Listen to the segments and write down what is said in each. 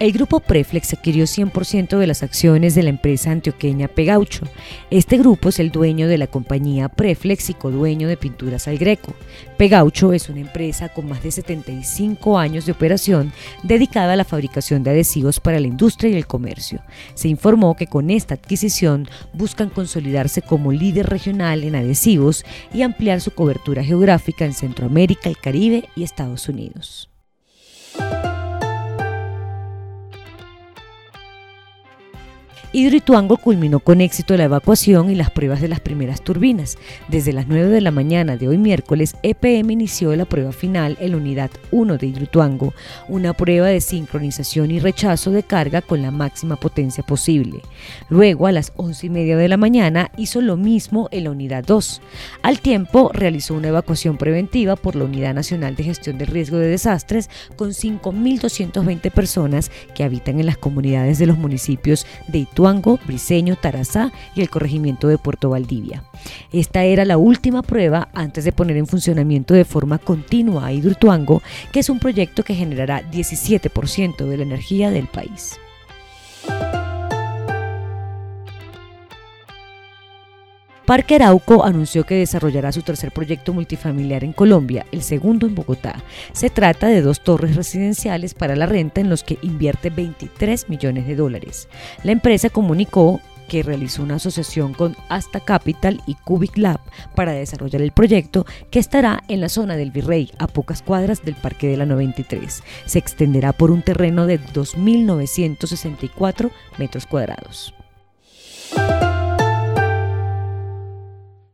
El grupo Preflex adquirió 100% de las acciones de la empresa antioqueña Pegaucho. Este grupo es el dueño de la compañía Preflex y codueño de Pinturas al Greco. Pegaucho es una empresa con más de 75 años de operación dedicada a la fabricación de adhesivos para la industria y el comercio. Se informó que con esta adquisición buscan consolidarse como líder regional en adhesivos y ampliar su cobertura geográfica en Centroamérica, el Caribe y Estados Unidos. Hidroituango culminó con éxito la evacuación y las pruebas de las primeras turbinas. Desde las 9 de la mañana de hoy miércoles, EPM inició la prueba final en la unidad 1 de Hidroituango, una prueba de sincronización y rechazo de carga con la máxima potencia posible. Luego, a las 11 y media de la mañana, hizo lo mismo en la unidad 2. Al tiempo, realizó una evacuación preventiva por la Unidad Nacional de Gestión del Riesgo de Desastres con 5.220 personas que habitan en las comunidades de los municipios de Ituango Briseño, Tarazá y el corregimiento de Puerto Valdivia. Esta era la última prueba antes de poner en funcionamiento de forma continua a Hidroituango, que es un proyecto que generará 17% de la energía del país. Parque Arauco anunció que desarrollará su tercer proyecto multifamiliar en Colombia, el segundo en Bogotá. Se trata de dos torres residenciales para la renta en los que invierte 23 millones de dólares. La empresa comunicó que realizó una asociación con Asta Capital y Cubic Lab para desarrollar el proyecto que estará en la zona del Virrey, a pocas cuadras del Parque de la 93. Se extenderá por un terreno de 2.964 metros cuadrados.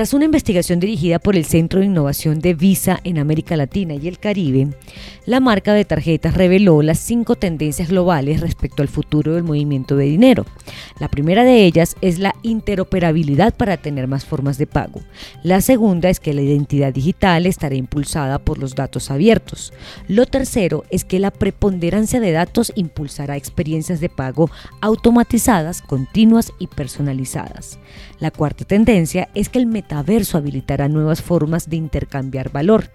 Tras una investigación dirigida por el Centro de Innovación de Visa en América Latina y el Caribe, la marca de tarjetas reveló las cinco tendencias globales respecto al futuro del movimiento de dinero. La primera de ellas es la interoperabilidad para tener más formas de pago. La segunda es que la identidad digital estará impulsada por los datos abiertos. Lo tercero es que la preponderancia de datos impulsará experiencias de pago automatizadas, continuas y personalizadas. La cuarta tendencia es que el metaverso habilitará nuevas formas de intercambiar valor.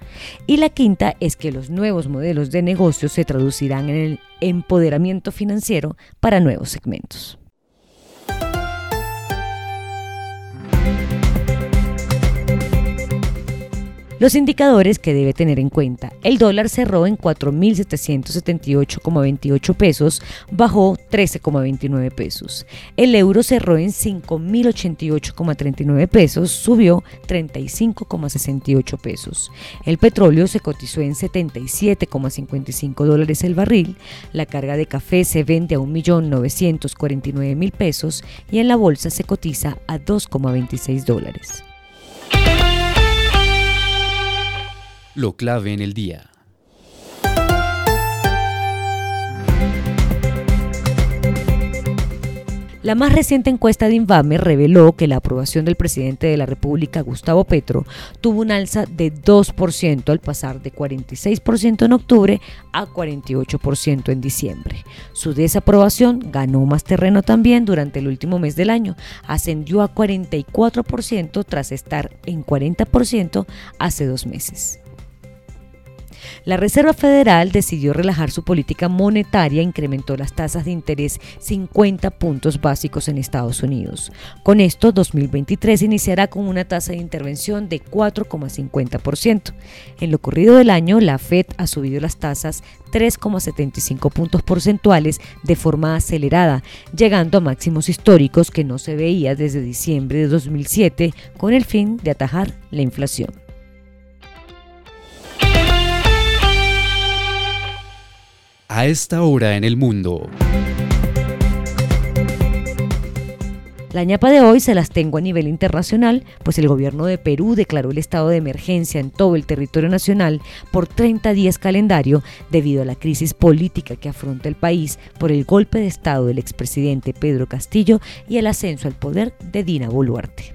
Y la quinta es que los nuevos modelos de negocio se traducirán en el empoderamiento financiero para nuevos segmentos. Los indicadores que debe tener en cuenta. El dólar cerró en 4.778,28 pesos, bajó 13,29 pesos. El euro cerró en 5.088,39 pesos, subió 35,68 pesos. El petróleo se cotizó en 77,55 dólares el barril. La carga de café se vende a 1.949.000 pesos y en la bolsa se cotiza a 2,26 dólares. Lo clave en el día. La más reciente encuesta de Invame reveló que la aprobación del presidente de la República, Gustavo Petro, tuvo un alza de 2% al pasar de 46% en octubre a 48% en diciembre. Su desaprobación ganó más terreno también durante el último mes del año, ascendió a 44% tras estar en 40% hace dos meses. La Reserva Federal decidió relajar su política monetaria incrementó las tasas de interés 50 puntos básicos en Estados Unidos. Con esto, 2023 iniciará con una tasa de intervención de 4,50%. En lo ocurrido del año, la Fed ha subido las tasas 3,75 puntos porcentuales de forma acelerada, llegando a máximos históricos que no se veía desde diciembre de 2007 con el fin de atajar la inflación. A esta hora en el mundo. La ñapa de hoy se las tengo a nivel internacional, pues el gobierno de Perú declaró el estado de emergencia en todo el territorio nacional por 30 días calendario debido a la crisis política que afronta el país por el golpe de estado del expresidente Pedro Castillo y el ascenso al poder de Dina Boluarte.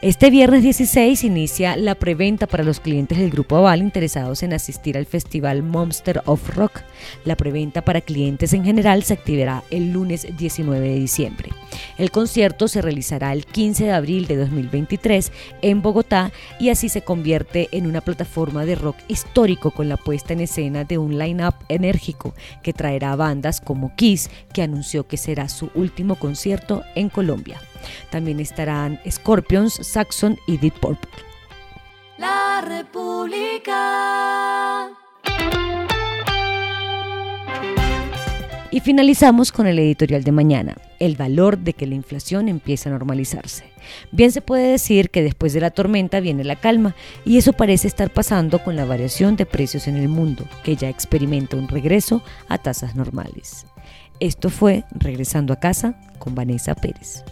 Este viernes 16 inicia la preventa para los clientes del Grupo Aval interesados en asistir al festival Monster of Rock. La preventa para clientes en general se activará el lunes 19 de diciembre. El concierto se realizará el 15 de abril de 2023 en Bogotá y así se convierte en una plataforma de rock histórico con la puesta en escena de un line-up enérgico que traerá bandas como Kiss, que anunció que será su último concierto en Colombia. También estarán Scorpions, Saxon y Deep Purple. La República. Y finalizamos con el editorial de mañana, el valor de que la inflación empiece a normalizarse. Bien se puede decir que después de la tormenta viene la calma, y eso parece estar pasando con la variación de precios en el mundo, que ya experimenta un regreso a tasas normales. Esto fue Regresando a casa con Vanessa Pérez.